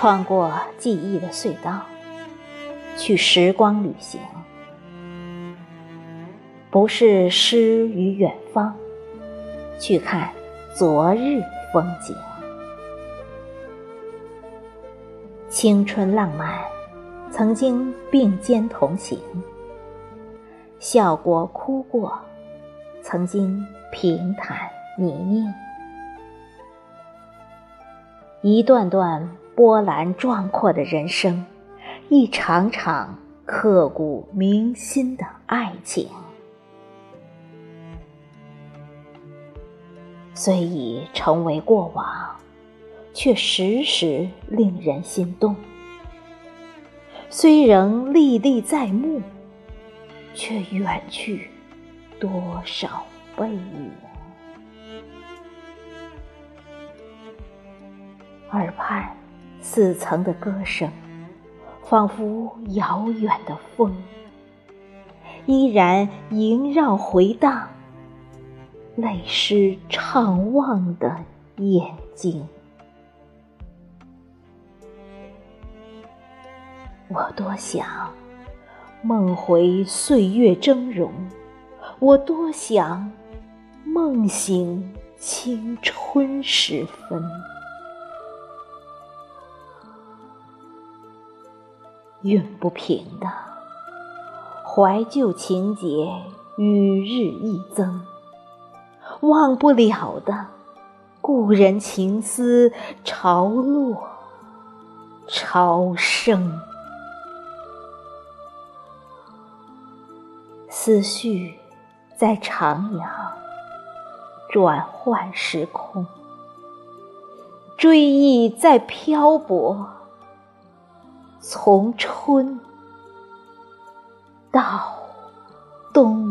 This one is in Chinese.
穿过记忆的隧道，去时光旅行，不是诗与远方，去看昨日风景。青春浪漫，曾经并肩同行；笑过哭过，曾经平坦泥泞。一段段波澜壮阔的人生，一场场刻骨铭心的爱情，虽已成为过往，却时时令人心动；虽仍历历在目，却远去多少背影。耳畔似曾的歌声，仿佛遥远的风，依然萦绕回荡，泪湿怅望的眼睛。我多想梦回岁月峥嵘，我多想梦醒青春时分。熨不平的怀旧情节与日益增，忘不了的故人情思潮落潮生，思绪在徜徉，转换时空，追忆在漂泊。从春到冬。